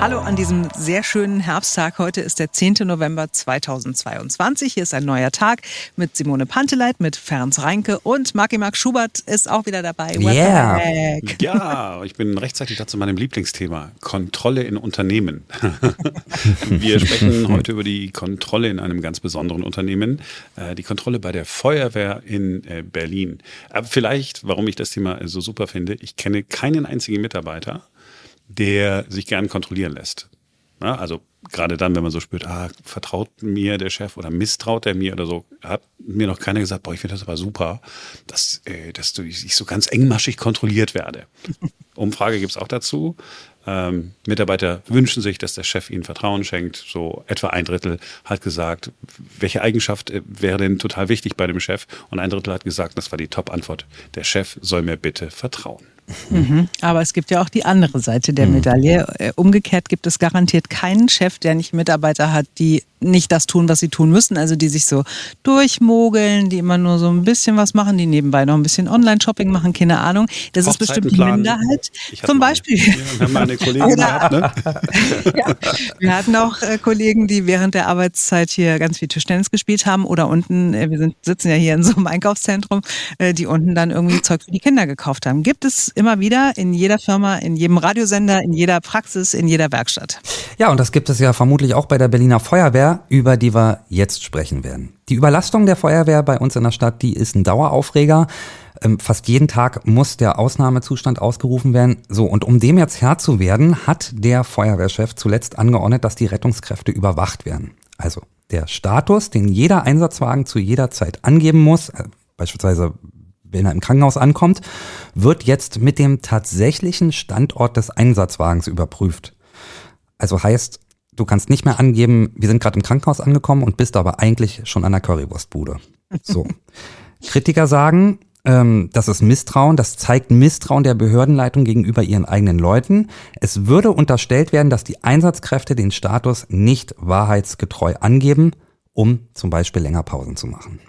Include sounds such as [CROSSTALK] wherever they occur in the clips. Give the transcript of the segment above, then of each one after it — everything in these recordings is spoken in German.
Hallo an diesem sehr schönen Herbsttag. Heute ist der 10. November 2022. Hier ist ein neuer Tag mit Simone Panteleit, mit Ferenc Reinke und Marki Mark Schubert ist auch wieder dabei. Welcome yeah. Back. Ja, ich bin rechtzeitig dazu meinem Lieblingsthema. Kontrolle in Unternehmen. [LAUGHS] Wir sprechen heute über die Kontrolle in einem ganz besonderen Unternehmen. Äh, die Kontrolle bei der Feuerwehr in äh, Berlin. Aber vielleicht, warum ich das Thema so super finde, ich kenne keinen einzigen Mitarbeiter, der sich gern kontrollieren lässt. Na, also gerade dann, wenn man so spürt, ah, vertraut mir der Chef oder misstraut er mir oder so, hat mir noch keiner gesagt, boah, ich finde das aber super, dass, äh, dass du, ich so ganz engmaschig kontrolliert werde. [LAUGHS] Umfrage gibt es auch dazu. Ähm, Mitarbeiter wünschen sich, dass der Chef ihnen Vertrauen schenkt. So etwa ein Drittel hat gesagt, welche Eigenschaft äh, wäre denn total wichtig bei dem Chef? Und ein Drittel hat gesagt, das war die Top-Antwort, der Chef soll mir bitte vertrauen. Mhm. Aber es gibt ja auch die andere Seite der mhm. Medaille. Mhm. Umgekehrt gibt es garantiert keinen Chef, der nicht Mitarbeiter hat, die nicht das tun, was sie tun müssen. Also die sich so durchmogeln, die immer nur so ein bisschen was machen, die nebenbei noch ein bisschen Online-Shopping machen, keine Ahnung. Das ist bestimmt die Minderheit. Zum Beispiel. wir haben eine Kollegin gehabt, ne? [LAUGHS] ja. Wir hatten auch äh, Kollegen, die während der Arbeitszeit hier ganz viel Tischtennis gespielt haben oder unten, äh, wir sind, sitzen ja hier in so einem Einkaufszentrum, äh, die unten dann irgendwie Zeug für die Kinder gekauft haben. Gibt es immer wieder in jeder Firma, in jedem Radiosender, in jeder Praxis, in jeder Werkstatt. Ja, und das gibt es ja vermutlich auch bei der Berliner Feuerwehr, über die wir jetzt sprechen werden. Die Überlastung der Feuerwehr bei uns in der Stadt, die ist ein Daueraufreger. Ähm, fast jeden Tag muss der Ausnahmezustand ausgerufen werden. So, und um dem jetzt Herr zu werden, hat der Feuerwehrchef zuletzt angeordnet, dass die Rettungskräfte überwacht werden. Also der Status, den jeder Einsatzwagen zu jeder Zeit angeben muss, äh, beispielsweise wenn er im Krankenhaus ankommt, wird jetzt mit dem tatsächlichen Standort des Einsatzwagens überprüft. Also heißt, du kannst nicht mehr angeben, wir sind gerade im Krankenhaus angekommen und bist aber eigentlich schon an der Currywurstbude. So. [LAUGHS] Kritiker sagen, ähm, das ist Misstrauen, das zeigt Misstrauen der Behördenleitung gegenüber ihren eigenen Leuten. Es würde unterstellt werden, dass die Einsatzkräfte den Status nicht wahrheitsgetreu angeben, um zum Beispiel länger Pausen zu machen.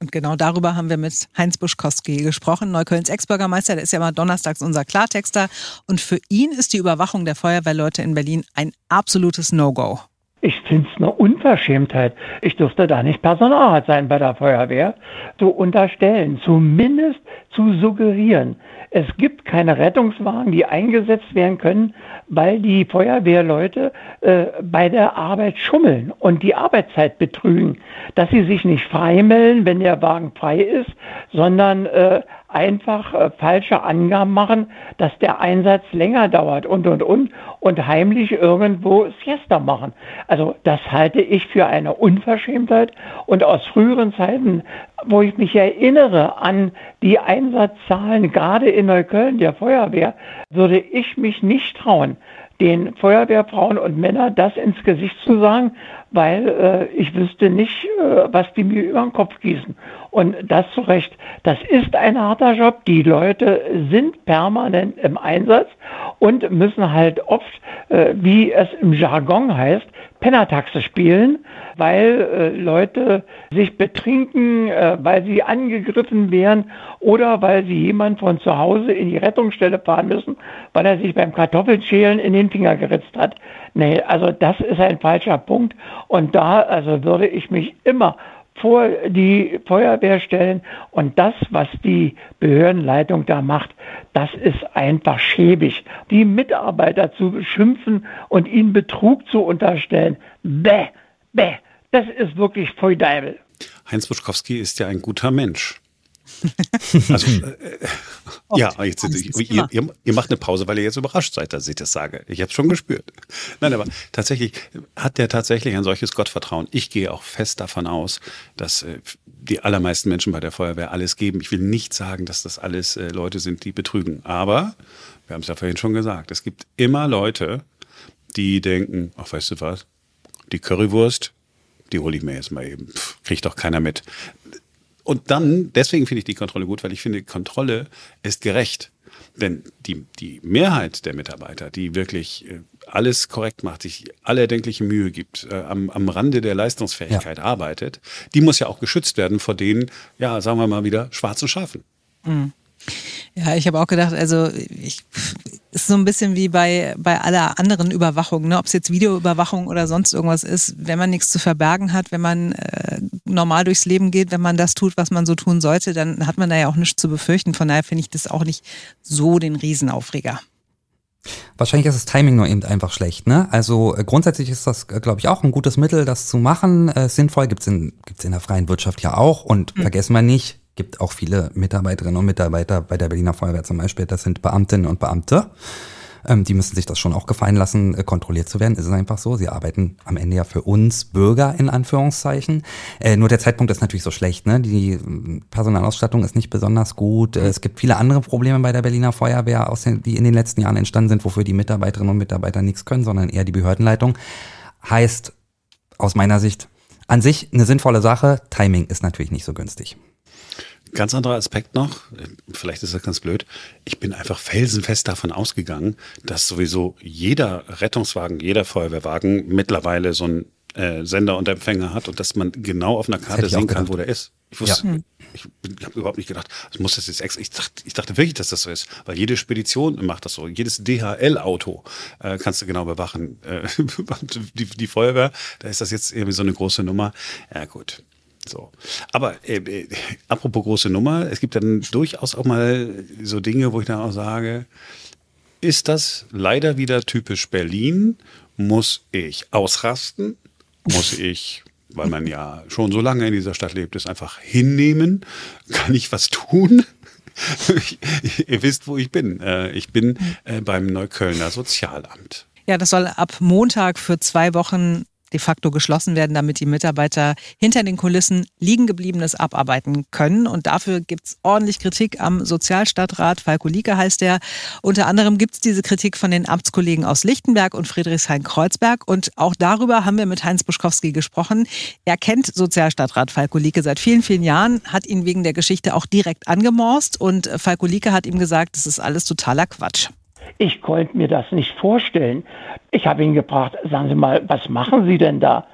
Und genau darüber haben wir mit Heinz Buschkowski gesprochen, Neuköllns Ex-Bürgermeister. Der ist ja immer donnerstags unser Klartexter. Und für ihn ist die Überwachung der Feuerwehrleute in Berlin ein absolutes No-Go. Ich finde es eine Unverschämtheit. Ich dürfte da nicht Personalrat sein bei der Feuerwehr. Zu unterstellen, zumindest zu suggerieren. Es gibt keine Rettungswagen, die eingesetzt werden können, weil die Feuerwehrleute äh, bei der Arbeit schummeln und die Arbeitszeit betrügen. Dass sie sich nicht freimelden, wenn der Wagen frei ist, sondern äh, einfach äh, falsche Angaben machen, dass der Einsatz länger dauert und, und, und und heimlich irgendwo Siesta machen. Also das halte ich für eine Unverschämtheit und aus früheren Zeiten, wo ich mich erinnere an die Einsatzzahlen gerade in Neukölln der Feuerwehr, würde ich mich nicht trauen, den Feuerwehrfrauen und Männern das ins Gesicht zu sagen, weil äh, ich wüsste nicht, äh, was die mir über den Kopf gießen. Und das zu Recht. Das ist ein harter Job. Die Leute sind permanent im Einsatz und müssen halt oft, äh, wie es im Jargon heißt, Pennertaxe spielen, weil äh, Leute sich betrinken, äh, weil sie angegriffen werden oder weil sie jemand von zu Hause in die Rettungsstelle fahren müssen, weil er sich beim Kartoffelschälen in den Finger geritzt hat. Nee, also das ist ein falscher Punkt und da also würde ich mich immer vor die Feuerwehr stellen. Und das, was die Behördenleitung da macht, das ist einfach schäbig. Die Mitarbeiter zu beschimpfen und ihnen Betrug zu unterstellen, bäh, bäh, das ist wirklich Feudeibel. Heinz Buschkowski ist ja ein guter Mensch. [LAUGHS] Also, äh, ja, jetzt, ihr, ihr, ihr, macht eine Pause, weil ihr jetzt überrascht seid, dass ich das sage. Ich habe es schon gespürt. Nein, aber tatsächlich hat der tatsächlich ein solches Gottvertrauen. Ich gehe auch fest davon aus, dass äh, die allermeisten Menschen bei der Feuerwehr alles geben. Ich will nicht sagen, dass das alles äh, Leute sind, die betrügen. Aber, wir haben es ja vorhin schon gesagt, es gibt immer Leute, die denken, ach, weißt du was, die Currywurst, die hole ich mir jetzt mal eben. Pff, kriegt doch keiner mit. Und dann, deswegen finde ich die Kontrolle gut, weil ich finde, Kontrolle ist gerecht. Denn die, die Mehrheit der Mitarbeiter, die wirklich äh, alles korrekt macht, sich alle erdenkliche Mühe gibt, äh, am, am Rande der Leistungsfähigkeit ja. arbeitet, die muss ja auch geschützt werden vor den, ja, sagen wir mal wieder, schwarzen Schafen. Mhm. Ja, ich habe auch gedacht, also ich ist so ein bisschen wie bei, bei aller anderen Überwachung, ne? ob es jetzt Videoüberwachung oder sonst irgendwas ist. Wenn man nichts zu verbergen hat, wenn man äh, normal durchs Leben geht, wenn man das tut, was man so tun sollte, dann hat man da ja auch nichts zu befürchten. Von daher finde ich das auch nicht so den Riesenaufreger. Wahrscheinlich ist das Timing nur eben einfach schlecht. Ne? Also äh, grundsätzlich ist das, äh, glaube ich, auch ein gutes Mittel, das zu machen. Äh, sinnvoll gibt's in, gibt's in der freien Wirtschaft ja auch. Und mhm. vergessen wir nicht, gibt auch viele Mitarbeiterinnen und Mitarbeiter bei der Berliner Feuerwehr zum Beispiel, das sind Beamtinnen und Beamte. Ähm, die müssen sich das schon auch gefallen lassen, äh, kontrolliert zu werden. Ist es einfach so. Sie arbeiten am Ende ja für uns Bürger in Anführungszeichen. Äh, nur der Zeitpunkt ist natürlich so schlecht. Ne? Die äh, Personalausstattung ist nicht besonders gut. Äh, es gibt viele andere Probleme bei der Berliner Feuerwehr, den, die in den letzten Jahren entstanden sind, wofür die Mitarbeiterinnen und Mitarbeiter nichts können, sondern eher die Behördenleitung. Heißt aus meiner Sicht an sich eine sinnvolle Sache. Timing ist natürlich nicht so günstig. Ganz anderer Aspekt noch, vielleicht ist das ganz blöd, ich bin einfach felsenfest davon ausgegangen, dass sowieso jeder Rettungswagen, jeder Feuerwehrwagen mittlerweile so einen äh, Sender und Empfänger hat und dass man genau auf einer Karte sehen kann, wo der ist. Ich wusste, ja. ich, ich habe überhaupt nicht gedacht, ich muss das jetzt extra. Ich dachte, ich dachte wirklich, dass das so ist, weil jede Spedition macht das so. Jedes DHL-Auto äh, kannst du genau bewachen. Äh, [LAUGHS] die, die Feuerwehr, da ist das jetzt irgendwie so eine große Nummer. Ja gut, so. Aber äh, äh, apropos große Nummer, es gibt dann durchaus auch mal so Dinge, wo ich dann auch sage, ist das leider wieder typisch Berlin? Muss ich ausrasten? Muss ich, weil man ja schon so lange in dieser Stadt lebt, es einfach hinnehmen? Kann ich was tun? [LAUGHS] Ihr wisst, wo ich bin. Äh, ich bin äh, beim Neuköllner Sozialamt. Ja, das soll ab Montag für zwei Wochen de facto geschlossen werden, damit die Mitarbeiter hinter den Kulissen liegen gebliebenes abarbeiten können. Und dafür gibt es ordentlich Kritik am Sozialstadtrat. Falko Lieke heißt der. Unter anderem gibt es diese Kritik von den Amtskollegen aus Lichtenberg und Friedrichshain-Kreuzberg. Und auch darüber haben wir mit Heinz Buschkowski gesprochen. Er kennt Sozialstadtrat Falko Lieke seit vielen, vielen Jahren, hat ihn wegen der Geschichte auch direkt angemorst. Und Falko Lieke hat ihm gesagt, das ist alles totaler Quatsch. Ich konnte mir das nicht vorstellen. Ich habe ihn gefragt, sagen Sie mal, was machen Sie denn da?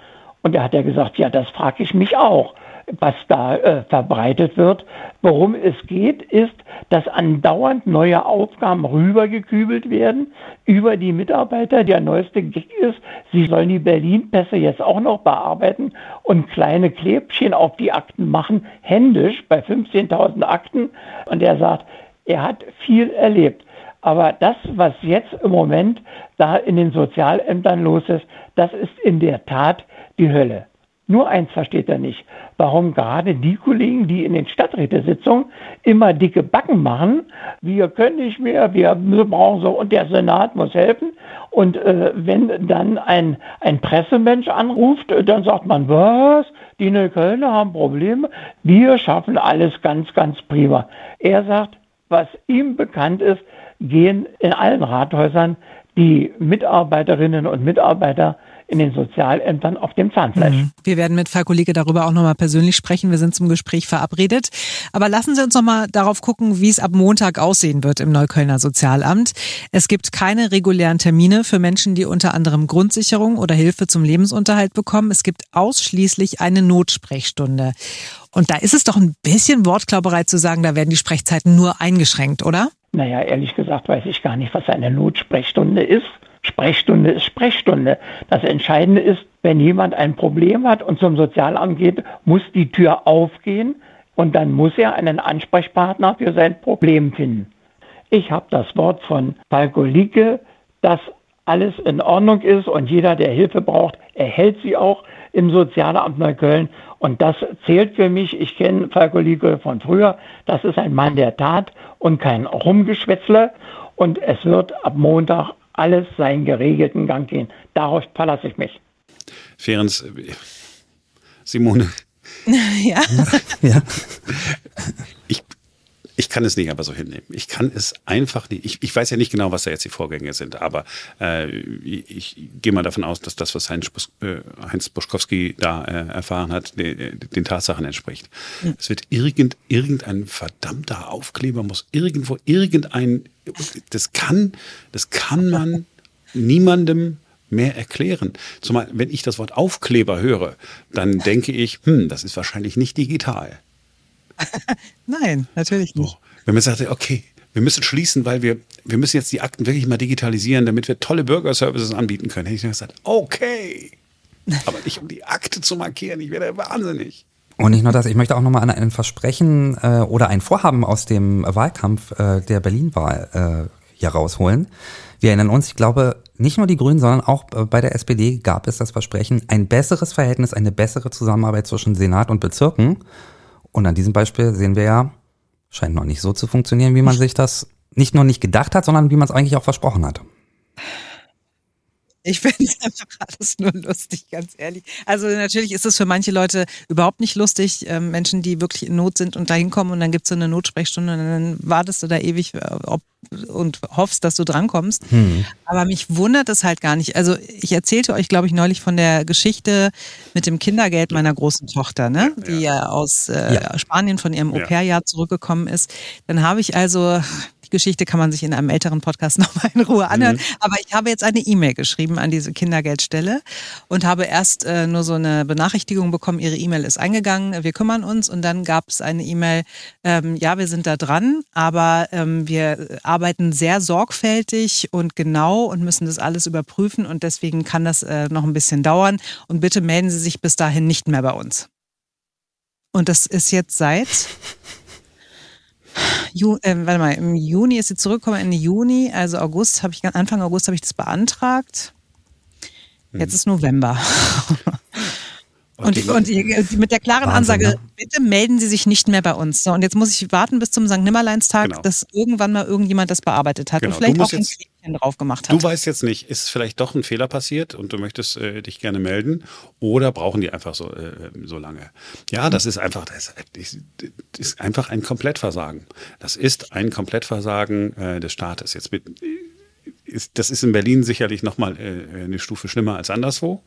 Und er hat ja gesagt, ja, das frage ich mich auch, was da äh, verbreitet wird. Worum es geht, ist, dass andauernd neue Aufgaben rübergekübelt werden über die Mitarbeiter. Der neueste Gig ist, sie sollen die Berlin-Pässe jetzt auch noch bearbeiten und kleine Klebchen auf die Akten machen, händisch bei 15.000 Akten. Und er sagt, er hat viel erlebt. Aber das, was jetzt im Moment da in den Sozialämtern los ist, das ist in der Tat die Hölle. Nur eins versteht er nicht, warum gerade die Kollegen, die in den Stadträtesitzungen immer dicke Backen machen, wir können nicht mehr, wir brauchen so und der Senat muss helfen. Und äh, wenn dann ein, ein Pressemensch anruft, dann sagt man, was? Die Neuköllner haben Probleme, wir schaffen alles ganz, ganz prima. Er sagt, was ihm bekannt ist, gehen in allen Rathäusern die Mitarbeiterinnen und Mitarbeiter in den Sozialämtern auf dem Zahnfleisch. Mhm. Wir werden mit Frau Kollege darüber auch nochmal persönlich sprechen. Wir sind zum Gespräch verabredet. Aber lassen Sie uns nochmal darauf gucken, wie es ab Montag aussehen wird im Neuköllner Sozialamt. Es gibt keine regulären Termine für Menschen, die unter anderem Grundsicherung oder Hilfe zum Lebensunterhalt bekommen. Es gibt ausschließlich eine Notsprechstunde. Und da ist es doch ein bisschen Wortklauberei zu sagen, da werden die Sprechzeiten nur eingeschränkt, oder? Naja, ehrlich gesagt weiß ich gar nicht, was eine Notsprechstunde ist. Sprechstunde ist Sprechstunde. Das Entscheidende ist, wenn jemand ein Problem hat und zum Sozialamt geht, muss die Tür aufgehen und dann muss er einen Ansprechpartner für sein Problem finden. Ich habe das Wort von Falko Lieke, dass alles in Ordnung ist und jeder, der Hilfe braucht, erhält sie auch im Sozialamt Neukölln. Und das zählt für mich. Ich kenne Falko Lieke von früher. Das ist ein Mann der Tat und kein Rumgeschwätzler. Und es wird ab Montag alles seinen geregelten Gang gehen. Darauf verlasse ich mich. Ferenc, Simone. [LAUGHS] Ja. ja. Ich, ich kann es nicht aber so hinnehmen. Ich kann es einfach nicht. Ich, ich weiß ja nicht genau, was da jetzt die Vorgänge sind, aber äh, ich, ich, gehe mal davon aus, dass das, was Heinz, äh, Heinz Buschkowski da äh, erfahren hat, den, den Tatsachen entspricht. Mhm. Es wird irgend, irgendein verdammter Aufkleber, muss irgendwo irgendein, das kann, das kann man niemandem mehr erklären. Zumal, wenn ich das Wort Aufkleber höre, dann denke ich, hm, das ist wahrscheinlich nicht digital. [LAUGHS] Nein, natürlich nicht. Wenn man sagt, okay, wir müssen schließen, weil wir, wir müssen jetzt die Akten wirklich mal digitalisieren, damit wir tolle Bürgerservices anbieten können. Hätte ich gesagt, okay. [LAUGHS] Aber nicht um die Akte zu markieren, ich werde wahnsinnig. Und nicht nur das, ich möchte auch nochmal an ein Versprechen äh, oder ein Vorhaben aus dem Wahlkampf äh, der Berlin-Wahl äh, hier rausholen. Wir erinnern uns, ich glaube, nicht nur die Grünen, sondern auch äh, bei der SPD gab es das Versprechen, ein besseres Verhältnis, eine bessere Zusammenarbeit zwischen Senat und Bezirken. Und an diesem Beispiel sehen wir ja, scheint noch nicht so zu funktionieren, wie man sich das nicht nur nicht gedacht hat, sondern wie man es eigentlich auch versprochen hat. Ich finde es [LAUGHS] einfach alles nur lustig, ganz ehrlich. Also natürlich ist es für manche Leute überhaupt nicht lustig, äh, Menschen, die wirklich in Not sind und da hinkommen und dann gibt es so eine Notsprechstunde und dann wartest du da ewig äh, ob, und hoffst, dass du drankommst. Hm. Aber mich wundert es halt gar nicht. Also ich erzählte euch, glaube ich, neulich von der Geschichte mit dem Kindergeld meiner großen Tochter, ne? Ja, die ja aus äh, ja. Spanien von ihrem Au-pair-Jahr zurückgekommen ist. Dann habe ich also die Geschichte kann man sich in einem älteren Podcast [LAUGHS] nochmal in Ruhe anhören. Mhm. Aber ich habe jetzt eine E-Mail geschrieben an diese Kindergeldstelle und habe erst äh, nur so eine Benachrichtigung bekommen, Ihre E-Mail ist eingegangen, wir kümmern uns. Und dann gab es eine E-Mail, ähm, ja, wir sind da dran, aber ähm, wir arbeiten sehr sorgfältig und genau und müssen das alles überprüfen und deswegen kann das äh, noch ein bisschen dauern. Und bitte melden Sie sich bis dahin nicht mehr bei uns. Und das ist jetzt seit Ju, äh, warte mal, im Juni ist sie zurückgekommen, Ende Juni, also August habe ich, Anfang August habe ich das beantragt. Jetzt hm. ist November. [LAUGHS] Und, und, und, mit der klaren Wahnsinn, Ansage, ne? bitte melden Sie sich nicht mehr bei uns. So, und jetzt muss ich warten bis zum St. Nimmerleinstag, genau. dass irgendwann mal irgendjemand das bearbeitet hat genau. und vielleicht auch ein Klinchen drauf gemacht hat. Du weißt jetzt nicht, ist vielleicht doch ein Fehler passiert und du möchtest äh, dich gerne melden oder brauchen die einfach so, äh, so lange? Ja, das ist einfach, das ist, das ist einfach ein Komplettversagen. Das ist ein Komplettversagen äh, des Staates. Jetzt mit, ist, das ist in Berlin sicherlich nochmal äh, eine Stufe schlimmer als anderswo.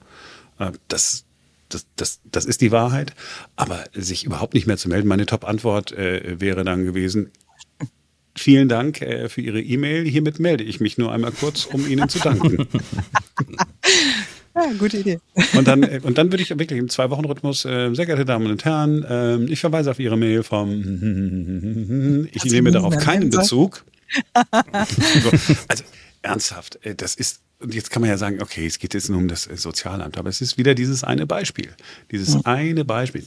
Äh, das das, das, das ist die Wahrheit. Aber sich überhaupt nicht mehr zu melden, meine Top-Antwort äh, wäre dann gewesen, Vielen Dank äh, für Ihre E-Mail. Hiermit melde ich mich nur einmal kurz, um Ihnen zu danken. Ja, gute Idee. Und dann, äh, und dann würde ich wirklich im Zwei-Wochen-Rhythmus, äh, sehr geehrte Damen und Herren, äh, ich verweise auf Ihre Mail vom, [LAUGHS] ich also nehme darauf keinen Bezug. [LAUGHS] so, also ernsthaft, äh, das ist und jetzt kann man ja sagen, okay, es geht jetzt nur um das äh, Sozialamt, aber es ist wieder dieses eine Beispiel. Dieses ja. eine Beispiel.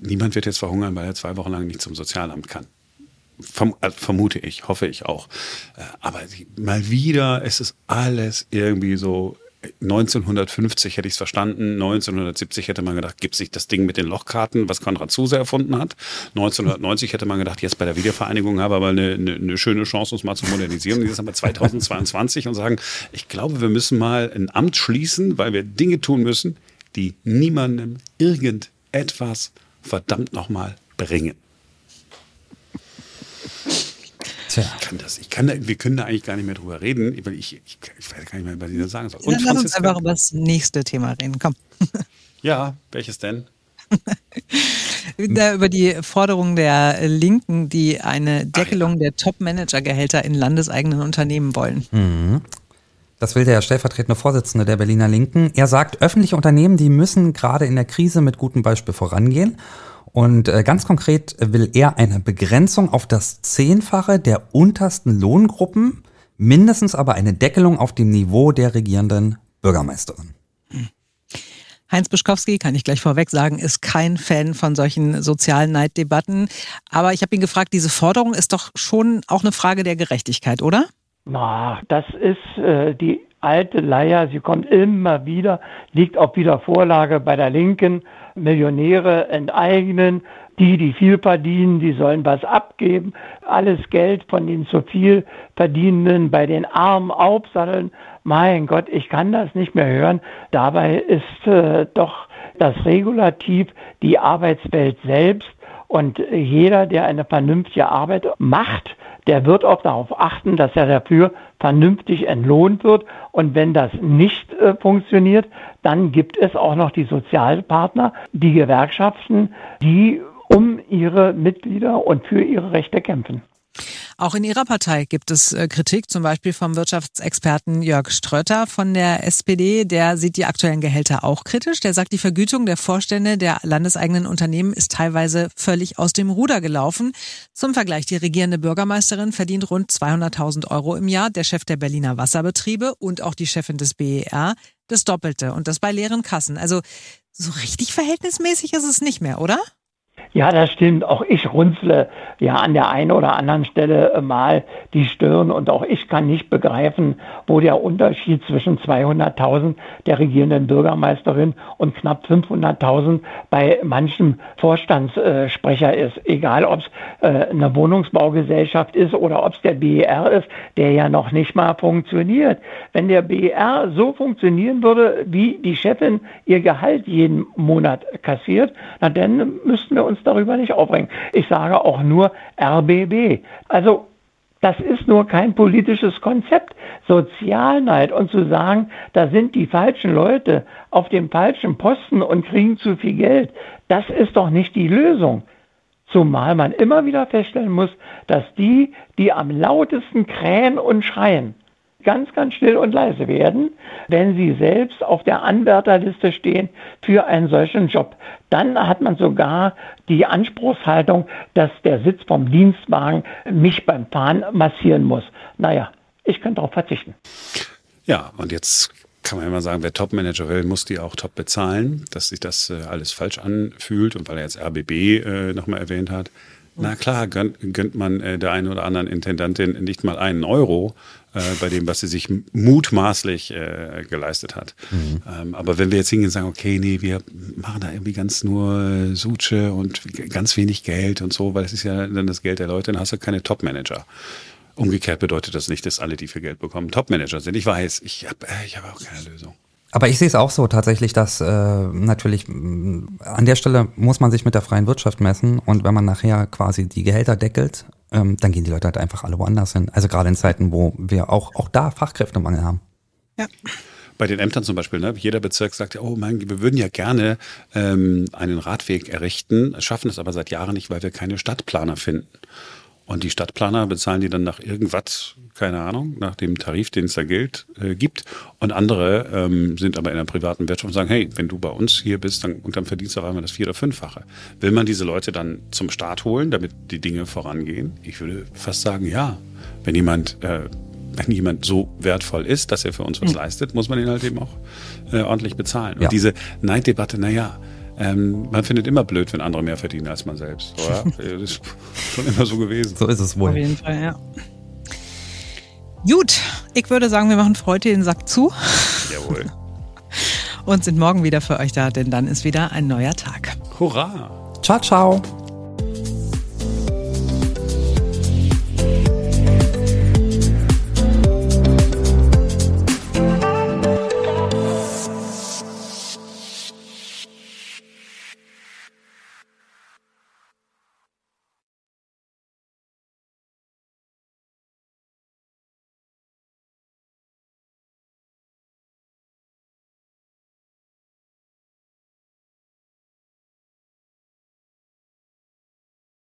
Niemand wird jetzt verhungern, weil er zwei Wochen lang nicht zum Sozialamt kann. Äh, vermute ich, hoffe ich auch. Äh, aber mal wieder, es ist alles irgendwie so 1950 hätte ich es verstanden, 1970 hätte man gedacht, gibt sich das Ding mit den Lochkarten, was Konrad Zuse erfunden hat. 1990 hätte man gedacht, jetzt bei der Wiedervereinigung haben wir aber eine, eine, eine schöne Chance, uns mal zu modernisieren. Jetzt haben wir 2022 und sagen, ich glaube, wir müssen mal ein Amt schließen, weil wir Dinge tun müssen, die niemandem irgendetwas verdammt nochmal bringen. Tja. Ich kann das, ich kann da, wir können da eigentlich gar nicht mehr drüber reden, weil ich, ich, ich weiß gar nicht mehr, was ich da sagen soll. Und Dann lass uns einfach über das nächste Thema reden, komm. [LAUGHS] Ja, welches denn? [LAUGHS] über die Forderung der Linken, die eine Deckelung ja. der Top-Manager-Gehälter in landeseigenen Unternehmen wollen. Mhm. Das will der stellvertretende Vorsitzende der Berliner Linken. Er sagt, öffentliche Unternehmen, die müssen gerade in der Krise mit gutem Beispiel vorangehen. Und äh, ganz konkret will er eine Begrenzung auf das Zehnfache der untersten Lohngruppen, mindestens aber eine Deckelung auf dem Niveau der regierenden Bürgermeisterin. Heinz Bischkowski, kann ich gleich vorweg sagen, ist kein Fan von solchen sozialen Neiddebatten. Aber ich habe ihn gefragt, diese Forderung ist doch schon auch eine Frage der Gerechtigkeit, oder? Na, das ist äh, die alte Leier. Sie kommt immer wieder, liegt auf wieder Vorlage bei der Linken. Millionäre enteignen. Die, die viel verdienen, die sollen was abgeben. Alles Geld von den zu viel Verdienenden bei den Armen aufsatteln. Mein Gott, ich kann das nicht mehr hören. Dabei ist äh, doch das Regulativ die Arbeitswelt selbst. Und jeder, der eine vernünftige Arbeit macht, der wird auch darauf achten, dass er dafür vernünftig entlohnt wird. Und wenn das nicht äh, funktioniert, dann gibt es auch noch die Sozialpartner, die Gewerkschaften, die um ihre Mitglieder und für ihre Rechte kämpfen. Auch in Ihrer Partei gibt es äh, Kritik, zum Beispiel vom Wirtschaftsexperten Jörg Strötter von der SPD. Der sieht die aktuellen Gehälter auch kritisch. Der sagt, die Vergütung der Vorstände der landeseigenen Unternehmen ist teilweise völlig aus dem Ruder gelaufen. Zum Vergleich, die regierende Bürgermeisterin verdient rund 200.000 Euro im Jahr, der Chef der Berliner Wasserbetriebe und auch die Chefin des BER das Doppelte und das bei leeren Kassen. Also so richtig verhältnismäßig ist es nicht mehr, oder? Ja, das stimmt. Auch ich runzle ja an der einen oder anderen Stelle äh, mal die Stirn und auch ich kann nicht begreifen, wo der Unterschied zwischen 200.000 der regierenden Bürgermeisterin und knapp 500.000 bei manchem Vorstandssprecher ist. Egal, ob es äh, eine Wohnungsbaugesellschaft ist oder ob es der BER ist, der ja noch nicht mal funktioniert. Wenn der BER so funktionieren würde, wie die Chefin ihr Gehalt jeden Monat kassiert, na dann müssten wir uns darüber nicht aufregen. Ich sage auch nur RBB. Also das ist nur kein politisches Konzept. Sozialneid und zu sagen, da sind die falschen Leute auf dem falschen Posten und kriegen zu viel Geld, das ist doch nicht die Lösung. Zumal man immer wieder feststellen muss, dass die, die am lautesten krähen und schreien, ganz, ganz still und leise werden, wenn sie selbst auf der Anwärterliste stehen für einen solchen Job. Dann hat man sogar die Anspruchshaltung, dass der Sitz vom Dienstwagen mich beim Fahren massieren muss. Naja, ich könnte darauf verzichten. Ja, und jetzt kann man immer sagen, wer Top-Manager will, muss die auch top bezahlen, dass sich das äh, alles falsch anfühlt und weil er jetzt RBB äh, nochmal erwähnt hat. Na klar, gönnt, gönnt man äh, der einen oder anderen Intendantin nicht mal einen Euro äh, bei dem, was sie sich mutmaßlich äh, geleistet hat. Mhm. Ähm, aber wenn wir jetzt hingehen und sagen, okay, nee, wir machen da irgendwie ganz nur Suche und ganz wenig Geld und so, weil es ist ja dann das Geld der Leute, dann hast du keine Top-Manager. Umgekehrt bedeutet das nicht, dass alle, die viel Geld bekommen, Top-Manager sind. Ich weiß, ich habe äh, ich hab auch keine Lösung. Aber ich sehe es auch so tatsächlich, dass äh, natürlich an der Stelle muss man sich mit der freien Wirtschaft messen und wenn man nachher quasi die Gehälter deckelt, ähm, dann gehen die Leute halt einfach alle woanders hin. Also gerade in Zeiten, wo wir auch, auch da Fachkräftemangel haben. Ja. Bei den Ämtern zum Beispiel, ne? jeder Bezirk sagt ja, oh mein, wir würden ja gerne ähm, einen Radweg errichten, schaffen es aber seit Jahren nicht, weil wir keine Stadtplaner finden. Und die Stadtplaner bezahlen die dann nach irgendwas, keine Ahnung, nach dem Tarif, den es da gilt, äh, gibt. Und andere ähm, sind aber in der privaten Wirtschaft und sagen, hey, wenn du bei uns hier bist, dann, und dann verdienst du auf einmal das vier- oder fünffache. Will man diese Leute dann zum Staat holen, damit die Dinge vorangehen? Ich würde fast sagen, ja. Wenn jemand, äh, wenn jemand so wertvoll ist, dass er für uns was mhm. leistet, muss man ihn halt eben auch äh, ordentlich bezahlen. Ja. Und diese Neiddebatte, naja, ähm, man findet immer blöd, wenn andere mehr verdienen als man selbst, oder? [LAUGHS] das ist schon immer so gewesen. So ist es wohl. Auf jeden Fall, ja. Gut, ich würde sagen, wir machen für heute den Sack zu. Jawohl. [LAUGHS] Und sind morgen wieder für euch da, denn dann ist wieder ein neuer Tag. Hurra! Ciao, ciao.